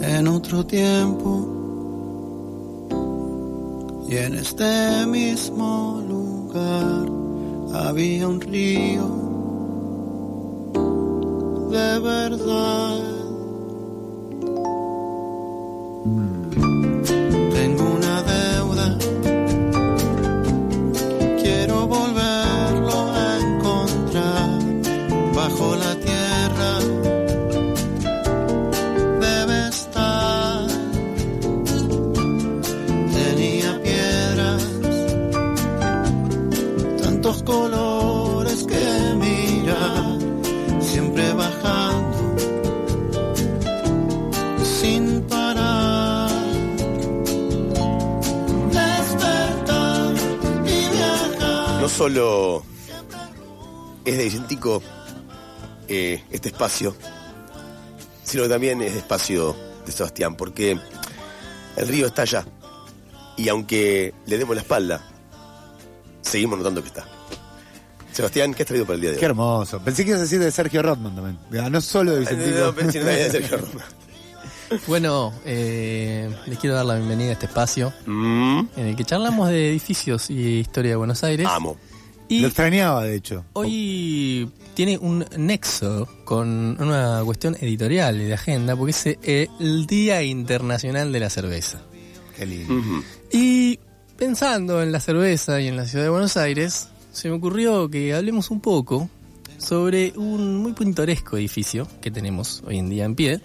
en otro tiempo y en este mismo lugar había un río de verdad. Solo es de Vicentico eh, este espacio, sino que también es de espacio de Sebastián, porque el río está allá. Y aunque le demos la espalda, seguimos notando que está. Sebastián, ¿qué has traído para el día de hoy? Qué hermoso. Pensé que ibas a decir de Sergio Rodman también. Ah, No solo de Vicentico. No, pensé en la de Sergio Roma. Bueno, eh, les quiero dar la bienvenida a este espacio Mm, en el que charlamos de edificios y historia de Buenos Aires. amo. Y Lo extrañaba, de hecho. hoy tiene un nexo con una cuestión editorial y de agenda, porque es eh, el Día Internacional de la Cerveza. Qué lindo. Y pensando en la cerveza y en la ciudad de Buenos Aires, se me ocurrió que hablemos un poco sobre un muy pintoresco edificio que tenemos hoy en día en pie,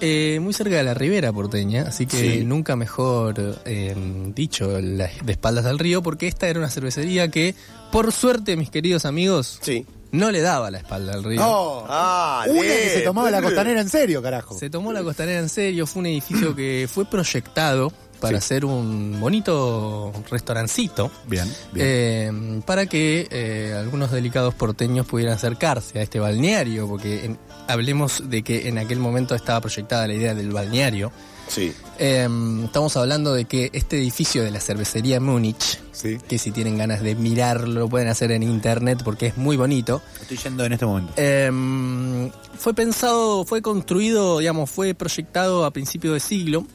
eh, muy cerca de la ribera porteña, así que Sí. nunca mejor eh, dicho la- de espaldas al río, porque esta era una cervecería que, por suerte, mis queridos amigos, Sí. no le daba la espalda al río. No, Ah, una que se tomaba la costanera en serio, carajo. Se tomó la costanera en serio, fue un edificio que fue proyectado para Sí. hacer un bonito restaurancito. Bien, bien. eh, para que eh, algunos delicados porteños pudieran acercarse a este balneario, porque en- hablemos de que en aquel momento estaba proyectada la idea del balneario. Sí. Eh, estamos hablando de que este edificio de la cervecería Múnich, sí. que si tienen ganas de mirarlo, lo pueden hacer en internet porque es muy bonito. Estoy yendo en este momento. Eh, fue pensado, fue construido, digamos, fue proyectado a principio de siglo,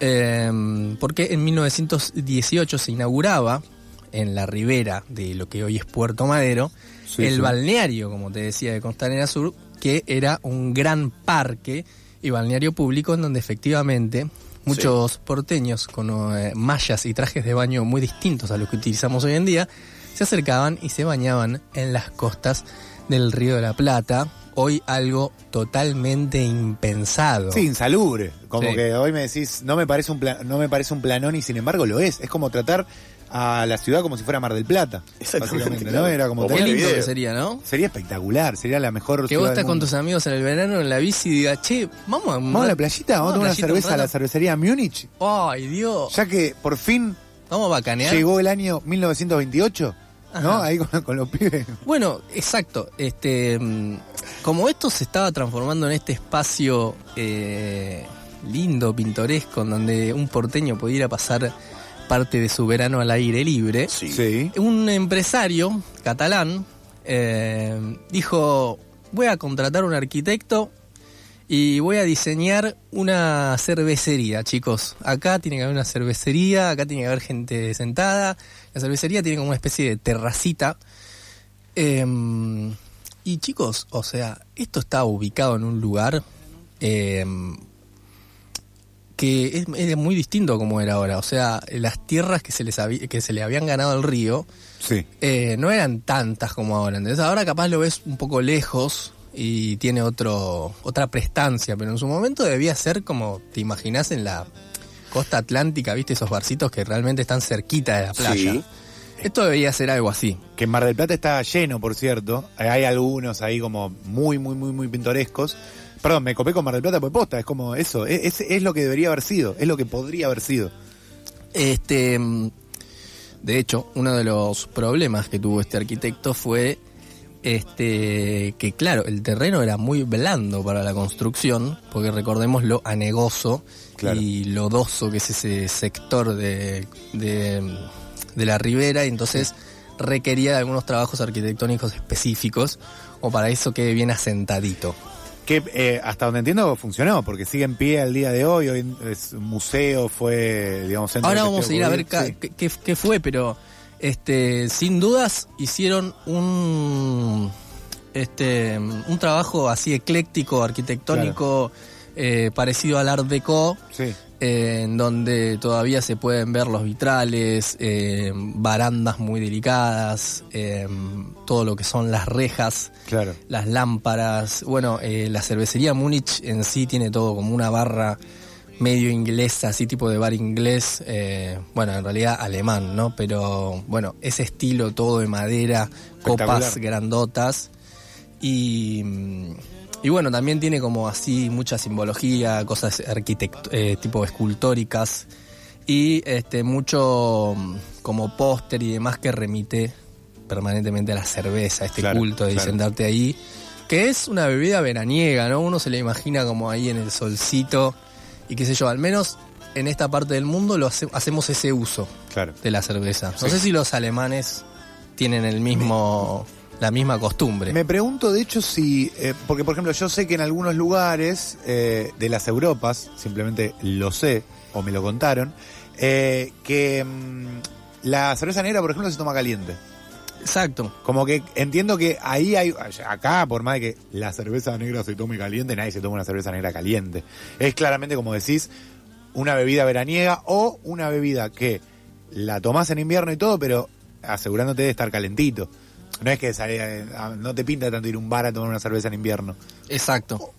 eh, porque en 1918 se inauguraba en la ribera de lo que hoy es Puerto Madero, Sí, el sí. balneario, como te decía, de Costanera Sur, que era un gran parque y balneario público en donde efectivamente muchos porteños con eh, mallas y trajes de baño muy distintos a los que utilizamos hoy en día se acercaban y se bañaban en las costas del Río de la Plata. Hoy algo totalmente impensado. Sí, insalubre. Como Sí. que hoy me decís, no me parece un no me parece un planón y sin embargo lo es. Es como tratar a la ciudad como si fuera Mar del Plata. Exactamente, Básicamente, ¿no? Era como Qué lindo video. que sería, ¿no? sería espectacular, sería la mejor Que ciudad vos estás con tus amigos en el verano en la bici y digas, che, vamos a... Vamos a la playita, vamos a tomar una cerveza a la cervecería Múnich, Ay, Dios. ya que por fin Vamos a bacanear. llegó el año 1928, ¿no? Ajá. Ahí con, con los pibes. Bueno, exacto. Este, mm, como esto se estaba transformando en este espacio eh, lindo, pintoresco, en donde un porteño pudiera pasar parte de su verano al aire libre, Sí. Sí. un empresario catalán eh, dijo, voy a contratar un arquitecto y voy a diseñar una cervecería, chicos. Acá tiene que haber una cervecería, acá tiene que haber gente sentada. La cervecería tiene como una especie de terracita. Eh, y chicos, o sea, esto está ubicado en un lugar eh, que es, es muy distinto a como era ahora. O sea, las tierras que se, les habí- que se le habían ganado al río Sí. eh, no eran tantas como ahora. Entonces ahora capaz lo ves un poco lejos y tiene otro otra prestancia, pero en su momento debía ser como te imaginas en la costa atlántica, viste esos barcitos que realmente están cerquita de la playa. Sí. Esto debería ser algo así. Que en Mar del Plata está lleno, por cierto. Hay algunos ahí como muy, muy, muy, muy pintorescos. Perdón, me copé con Mar del Plata por posta. Es como eso. Es, es, es lo que debería haber sido. Es lo que podría haber sido. Este, de hecho, uno de los problemas que tuvo este arquitecto fue este que claro, el terreno era muy blando para la construcción, porque recordemos lo anegoso Claro. y lodoso que es ese sector de, de, de la ribera, y entonces requería de algunos trabajos arquitectónicos específicos, o para eso quede bien asentadito. Que eh, hasta donde entiendo funcionó, porque sigue en pie al día de hoy, hoy es museo, fue, digamos, centro Ahora vamos a ir a ver qué, qué- fue, pero este, sin dudas hicieron un este un trabajo así ecléctico, arquitectónico, eh, parecido al Art Deco, sí, eh, en donde todavía se pueden ver los vitrales, eh, barandas muy delicadas, eh, todo lo que son las rejas claro. las lámparas. Bueno, eh, la cervecería Múnich en sí tiene todo como una barra medio inglesa, así tipo de bar inglés. bueno, en realidad alemán, ¿no? Pero bueno, ese estilo todo de madera, copas grandotas. Y, mm, y bueno, también tiene como así mucha simbología, cosas arquitect eh, tipo escultóricas. Y este mucho mm, como póster y demás que remite permanentemente a la cerveza, este Claro, culto de claro. sentarte ahí, que es una bebida veraniega, ¿no? Uno se la imagina como ahí en el solcito y qué sé yo, al menos en esta parte del mundo lo hace- hacemos ese uso Claro. de la cerveza. No Sí. sé si los alemanes tienen el mismo la misma costumbre. Me pregunto, de hecho, si. eh, porque, por ejemplo, yo sé que en algunos lugares eh, de las Europas, simplemente lo sé, o me lo contaron, eh, que mm, la cerveza negra, por ejemplo, se toma caliente. Exacto. Como que entiendo que ahí hay. Acá, por más de que la cerveza negra se tome caliente, nadie se toma una cerveza negra caliente. Es claramente, como decís, una bebida veraniega o una bebida que la tomás en invierno y todo, pero asegurándote de estar calentito. No es que sale- ah, no te pinta tanto ir a un bar a tomar una cerveza en invierno. Exacto.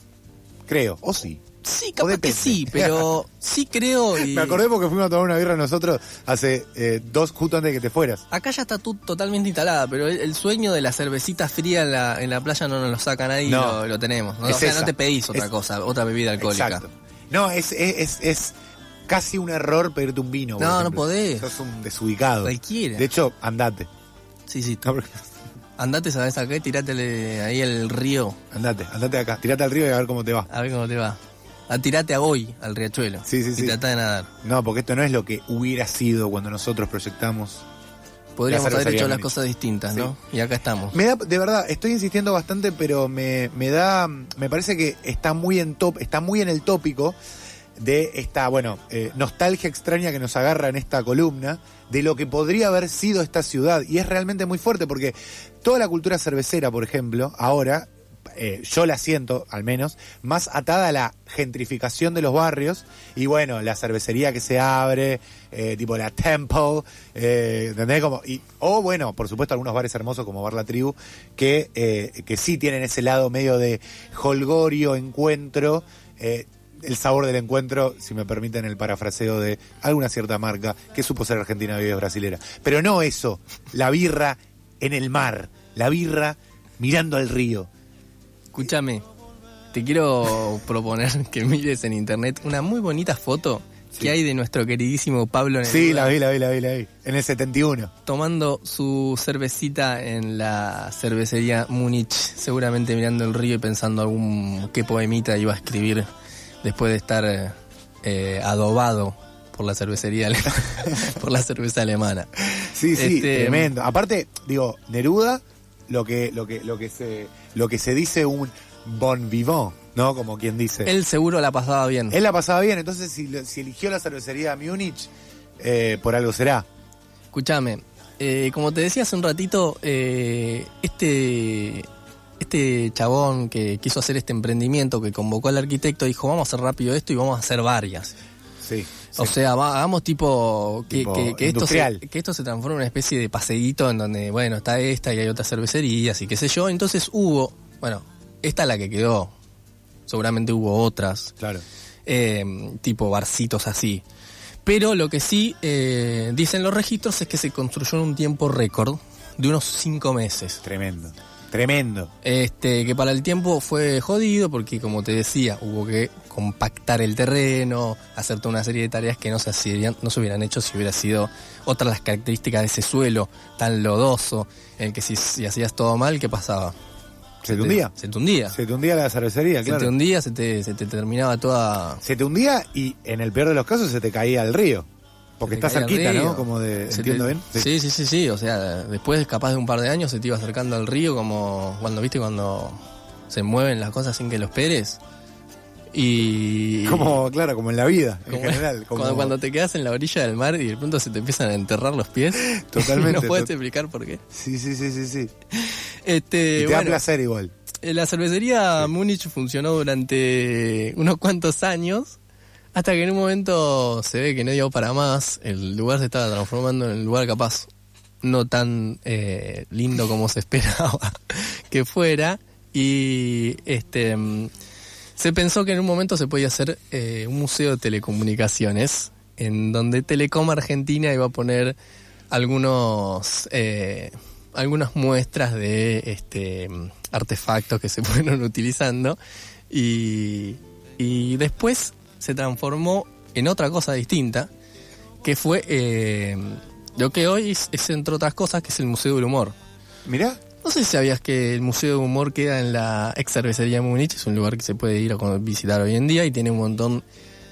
Creo, o sí. Sí, capaz que depende. sí, pero sí creo y Me acordé porque fuimos a tomar una birra nosotros hace eh, dos, justo antes de que te fueras. Acá ya está tú totalmente instalada, pero el, el sueño de la cervecita fría en la, en la playa no nos lo saca nadie y No. lo, lo tenemos. ¿no? Es o sea, esa. no te pedís otra Es- cosa, otra bebida alcohólica. Exacto. No, es, es, es, es casi un error pedirte un vino. por No, no podés. Sos un desubicado. Cualquiera. De hecho, andate. Sí, sí. No, porque- Andate, ¿sabes a qué? Tirátele ahí el río, andate, andate acá. Tirate al río y a ver cómo te va. a ver cómo te va. A tirate a hoy, al riachuelo. Sí, sí, y sí. tratá de nadar. No, porque esto no es lo que hubiera sido cuando nosotros proyectamos. Podríamos haber hecho las cosas distintas, ¿no? Y acá estamos. Me da, de verdad, estoy insistiendo bastante, pero me, me da, me parece que está muy en top, está muy en el tópico de esta, bueno, eh, nostalgia extraña que nos agarra en esta columna de lo que podría haber sido esta ciudad. Y es realmente muy fuerte porque toda la cultura cervecera, por ejemplo, ahora, eh, yo la siento al menos, más atada a la gentrificación de los barrios y bueno, la cervecería que se abre, eh, tipo la Temple, eh, ¿entendés? Como, y, o bueno, por supuesto algunos bares hermosos como Bar La Tribu, que, que sí tienen ese lado medio de holgorio, encuentro, el sabor del encuentro, si me permiten el parafraseo de alguna cierta marca que supo ser argentina es brasilera. Pero no eso, la birra en el mar, la birra mirando al río. Escúchame, te quiero proponer que mires en internet una muy bonita foto Sí. que hay de nuestro queridísimo Pablo Neruda Sí, la vi, la vi, la vi, la vi. En el 71. tomando su cervecita en la cervecería Múnich, seguramente mirando el río y pensando algún qué poemita iba a escribir después de estar eh, eh, adobado por la cervecería por la cerveza alemana. Sí, sí, Este, tremendo. Aparte, digo, Neruda, lo que, lo que, lo que se, lo que se dice un bon vivant, ¿no? Como quien dice. Él seguro la pasaba bien. Él la pasaba bien, entonces si, eligió la cervecería Múnich, eh, por algo será. Escúchame, eh, como te decía hace un ratito, eh, este, este chabón que quiso hacer este emprendimiento, que convocó al arquitecto, dijo, vamos a hacer rápido esto y vamos a hacer varias. Sí. O sea, va- hagamos tipo que, Tipo que- que esto se, que esto se transforme en una especie de paseíto en donde, bueno, está esta y hay otras cervecerías y qué sé yo. Entonces hubo, bueno, esta es la que quedó. Seguramente hubo otras, claro. eh, tipo barcitos así. Pero lo que sí eh, dicen los registros es que se construyó en un tiempo récord de unos cinco meses. Tremendo. Tremendo. Este, que para el tiempo fue jodido porque, como te decía, hubo que compactar el terreno, hacer toda una serie de tareas que no se, hacían, no se hubieran hecho si hubiera sido otras las características de ese suelo tan lodoso, en el que si, si hacías todo mal, ¿qué pasaba? Se te hundía. Se te hundía. Se te hundía la cervecería, Se claro. te hundía, se te, se te terminaba toda... Se te hundía y en el peor de los casos se te caía al río. Porque está cerquita. ¿no? Como de. Se ¿Entiendo te- bien? Sí, sí, sí, sí. O sea, después, capaz de un par de años, se te iba acercando al río, como cuando, viste, cuando se mueven las cosas sin que los esperes. Y. Como, claro, como en la vida, en general. Como, Cuando, cuando te quedas en la orilla del mar y de pronto se te empiezan a enterrar los pies. Totalmente, no puedes tot- explicar por qué. Sí, sí, sí, sí, sí. Este, Y te da bueno, placer igual. eh, la cervecería Múnich funcionó durante unos cuantos años. Hasta que en un momento se ve que no dio para más. El lugar se estaba transformando en un lugar capaz no tan eh, lindo como se esperaba que fuera. Y este mm, se pensó que en un momento se podía hacer eh, un museo de telecomunicaciones, en donde Telecom Argentina iba a poner algunos eh, algunas muestras de este mm, artefactos que se fueron utilizando y, y después se transformó en otra cosa distinta que fue eh, lo que hoy es, es, entre otras cosas que es el Museo del Humor. Mirá, No sé si sabías que el Museo del Humor queda en la ex cervecería de Múnich, es un lugar que se puede ir a visitar hoy en día y tiene un montón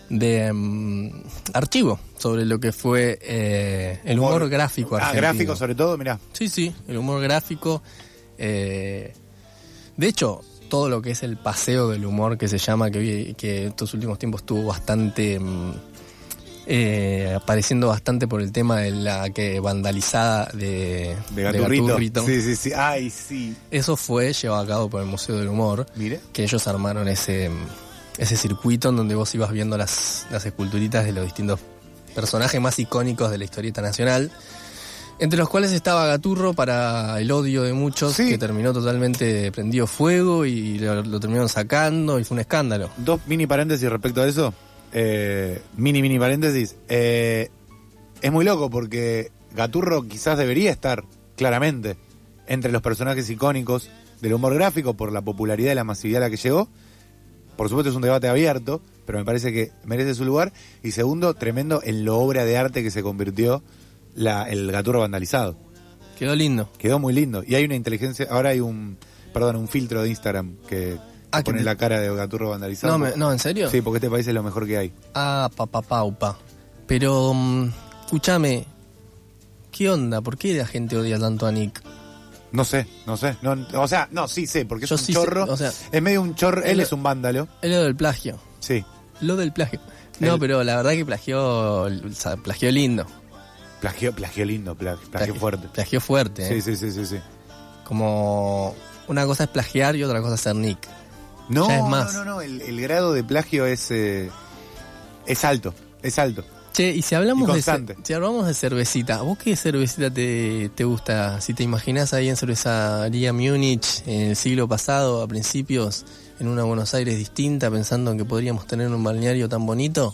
de mm, archivo sobre lo que fue eh, el humor, gráfico Ah, argentino. gráfico sobre todo, mirá. Sí, sí, el humor gráfico. eh, de hecho, todo lo que es el paseo del humor que se llama, que, que estos últimos tiempos estuvo bastante. mm, eh, apareciendo bastante por el tema de la que vandalizada de, De Gaturrito. Gaturrito. Sí, sí, sí. Ay, sí. Eso fue llevado a cabo por el Museo del Humor, Mire. que ellos armaron ese, ese circuito en donde vos ibas viendo las, las esculturitas de los distintos personajes más icónicos de la historieta nacional. Entre los cuales estaba Gaturro para el odio de muchos, Sí. que terminó totalmente prendido fuego y lo, lo terminaron sacando y fue un escándalo. Dos mini paréntesis respecto a eso. Eh, mini, mini paréntesis. Eh, es muy loco porque Gaturro quizás debería estar, claramente, entre los personajes icónicos del humor gráfico por la popularidad y la masividad a la que llegó. Por supuesto es un debate abierto, pero me parece que merece su lugar. Y segundo, tremendo en lo obra de arte que se convirtió la- el Gaturro vandalizado. Quedó lindo. Quedó muy lindo. Y hay una inteligencia, ahora hay un, perdón, un filtro de Instagram que Ah, pone que- la cara de Gaturro vandalizado. No, me- no, ¿en serio? Sí, porque este país es lo mejor que hay. Ah, papá paupa. Pero, mm, escúchame, ¿qué onda? ¿Por qué la gente odia tanto a Nick? No sé, no sé. No, o sea, no, sí sé, porque es Yo un sí sé, chorro. o sea- es medio un chorro. Él Él- es un vándalo. Es lo del plagio. Sí. Lo del plagio. No, pero la verdad que plagió, plagió lindo. Plagió, plagió lindo, pla- plagió fuerte. Plagió fuerte. Sí, ¿eh? sí, sí, sí, sí. Como una cosa es plagiar y otra cosa es ser Nick. No, Ya es más. no, no, no. El, el grado de plagio es, eh, es alto. Es alto. Che, y si hablamos, Y de, si hablamos de cervecita, ¿vos qué cervecita te, te gusta? Si te imaginás ahí en cervecería Múnich en el siglo pasado, a principios, en una Buenos Aires distinta, pensando en que podríamos tener un balneario tan bonito,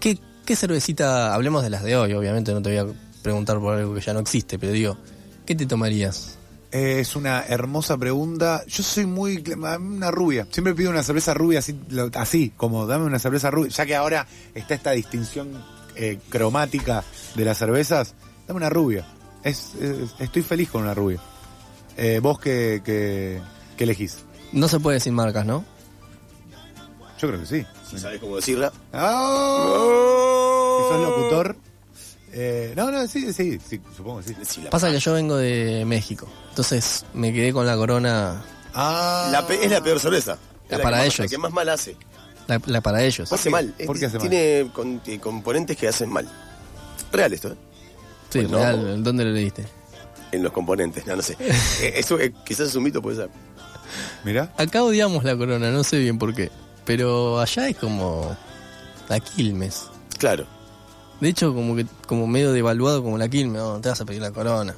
¿qué, qué cervecita, hablemos de las de hoy, obviamente no te voy a preguntar por algo que ya no existe, pero digo, ¿qué te tomarías? Eh, es una hermosa pregunta. Yo soy muy. Una rubia. Siempre pido una cerveza rubia así, así como dame una cerveza rubia. Ya que ahora está esta distinción eh, cromática de las cervezas, dame una rubia. Es, es- estoy feliz con una rubia. Eh, ¿Vos qué, qué, qué elegís? No se puede decir marcas, ¿no? Yo creo que sí. Si sabes cómo decirla. ¡Oh! Si sos locutor. eh, no, no, sí, sí, sí, supongo que sí. Pasa que yo vengo de México, entonces me quedé con la corona, Ah, La pe- es la peor cerveza. La para que más- ellos. La que más mal hace. la, la para ellos. Hace mal. ¿Por Es- qué hace mal? Tiene con- eh, componentes que hacen mal. Real esto, ¿eh? Sí, Bueno, real, ¿dónde lo leíste? En los componentes, no, no sé. Eh, Eso eh, quizás es un mito, puede ser. Mirá. Acá odiamos la corona, no sé bien por qué. Pero allá es como la Quilmes. Claro. De hecho, como que como medio devaluado como la Quilmes. No, te vas a pedir la corona.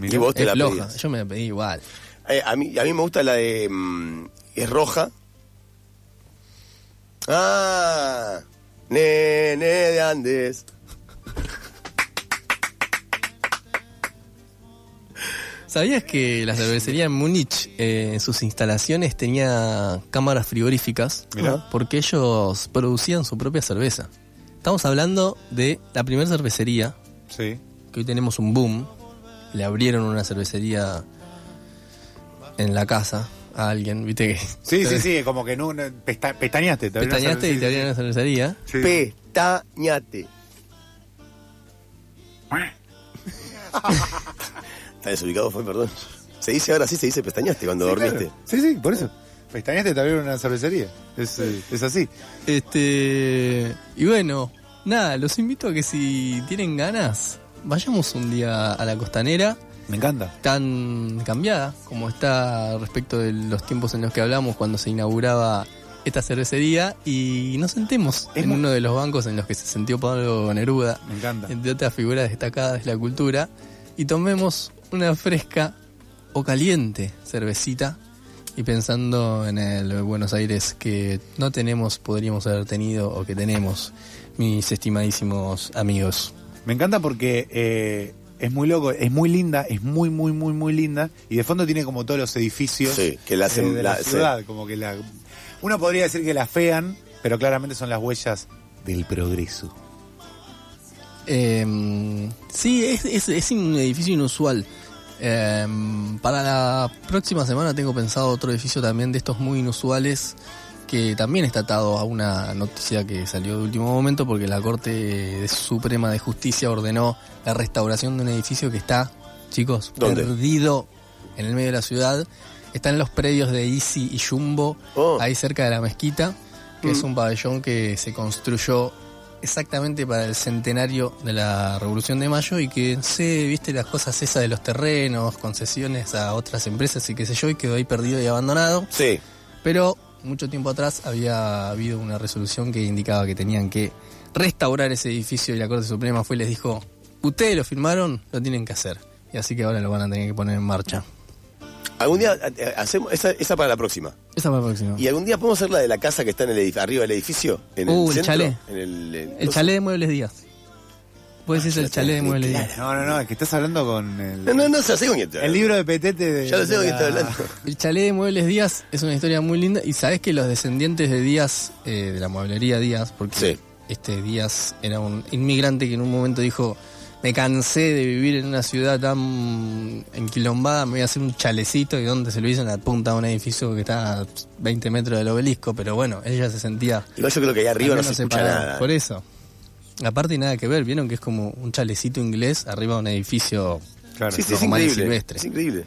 Y vos te es la floja. pedías. Yo me la pedí igual. Eh, a, mí, a mí me gusta la de. mm, es roja. Ah, nene de Andes. ¿Sabías que la cervecería en Múnich, eh, en sus instalaciones, tenía cámaras frigoríficas? Mirá. Porque ellos producían su propia cerveza. Estamos hablando de la primera cervecería, Sí. que hoy tenemos un boom. Le abrieron una cervecería en la casa a alguien, viste que. Sí, sí, sí, como que no, no- pesta- pestañaste. te Pestañaste y te abrieron una cervecería. Sí. Pestañate. Está desubicado, fue, perdón. Se dice ahora sí, se dice pestañaste cuando Sí, dormiste. claro. Sí, sí, por eso. Pestañaste te abrieron una cervecería. Es, eh, es así. Este. Y bueno, nada, los invito a que si tienen ganas, vayamos un día a la costanera. Me encanta. tan cambiada como está respecto de los tiempos en los que hablamos cuando se inauguraba esta cervecería y nos sentemos Es en muy- uno de los bancos en los que se sentió Pablo Neruda, Me encanta. entre otras figuras destacadas de la cultura, y tomemos una fresca o caliente cervecita y pensando en el Buenos Aires que no tenemos, podríamos haber tenido o que tenemos, mis estimadísimos amigos. Me encanta porque eh, es muy loco, es muy linda, es muy, muy, muy, muy linda. Y de fondo tiene como todos los edificios Sí, que la hacen- eh, de la, la- sí. ciudad. Como que la. Uno podría decir que la fean, pero claramente son las huellas del progreso. Eh, sí, es, es- es un edificio inusual. Eh, para la próxima semana tengo pensado otro edificio también de estos muy inusuales que también está atado a una noticia que salió de último momento porque la Corte Suprema de Justicia ordenó la restauración de un edificio que está, chicos, ¿Dónde? perdido en el medio de la ciudad. Está en los predios de Easy y Jumbo, Oh. ahí cerca de la mezquita, que es Mm. un pabellón que se construyó exactamente para el centenario de la Revolución de Mayo y que sé, viste las cosas esas de los terrenos, concesiones a otras empresas y qué sé yo, y quedó ahí perdido y abandonado. Sí. Pero mucho tiempo atrás había habido una resolución que indicaba que tenían que restaurar ese edificio y la Corte Suprema fue y les dijo, ustedes lo firmaron, lo tienen que hacer. Y así que ahora lo van a tener que poner en marcha. Algún día eh, hacemos esa, esa para la próxima. Esa para la próxima. Y algún día podemos hacer la de la casa que está en el edif- arriba del edificio, en Uh, el el centro, chalet. en el, en- El chalet de Muebles Díaz. Puede decirse el ya chalet de Muebles claro. Díaz. No, no, no, es que estás hablando con el, No, no, no, sé con quién el libro de Petete de. Ya lo sé con quién hablando. El chalet de Muebles Díaz es una historia muy linda y sabes que los descendientes de Díaz, eh, de la mueblería Díaz, porque Sí. este Díaz era un inmigrante que en un momento dijo, me cansé de vivir en una ciudad tan enquilombada, me voy a hacer un chalecito y donde se lo hizo en la punta de un edificio que está a 20 metros del obelisco, pero bueno, ella se sentía... Igual yo creo que ahí arriba no se escucha nada. Por eso. Aparte nada que ver, vieron que es como un chalecito inglés arriba de un edificio Claro. Sí, sí, es increíble. silvestre. Es increíble.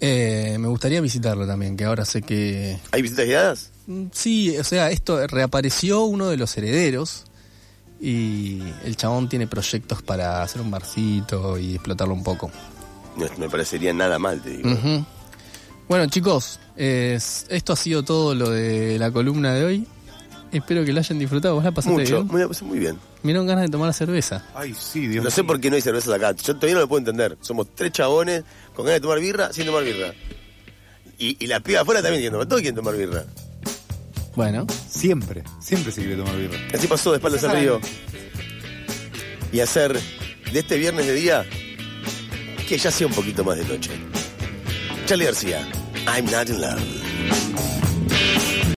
Eh, me gustaría visitarlo también, que ahora sé que ¿Hay visitas guiadas? Mm, Sí, o sea, esto reapareció uno de los herederos y el chabón tiene proyectos para hacer un barcito y explotarlo un poco. No me parecería nada mal, te digo. Bueno, chicos, es- esto ha sido todo lo de la columna de hoy. Espero que lo hayan disfrutado. ¿Vos la pasaste Mucho, bien? muy, muy bien. Me dieron ganas de tomar cerveza. Ay, sí, Dios No sé por qué no hay cervezas acá. Yo todavía no lo puedo entender. Somos tres chabones con ganas de tomar birra sin tomar birra. Y, y las pibas afuera también tomar. Todos quieren tomar birra. Bueno, Siempre, siempre se quiere tomar birra. Así pasó de espaldas al río. Y hacer de este viernes de día que ya sea un poquito más de noche. Charlie García, I'm not in love.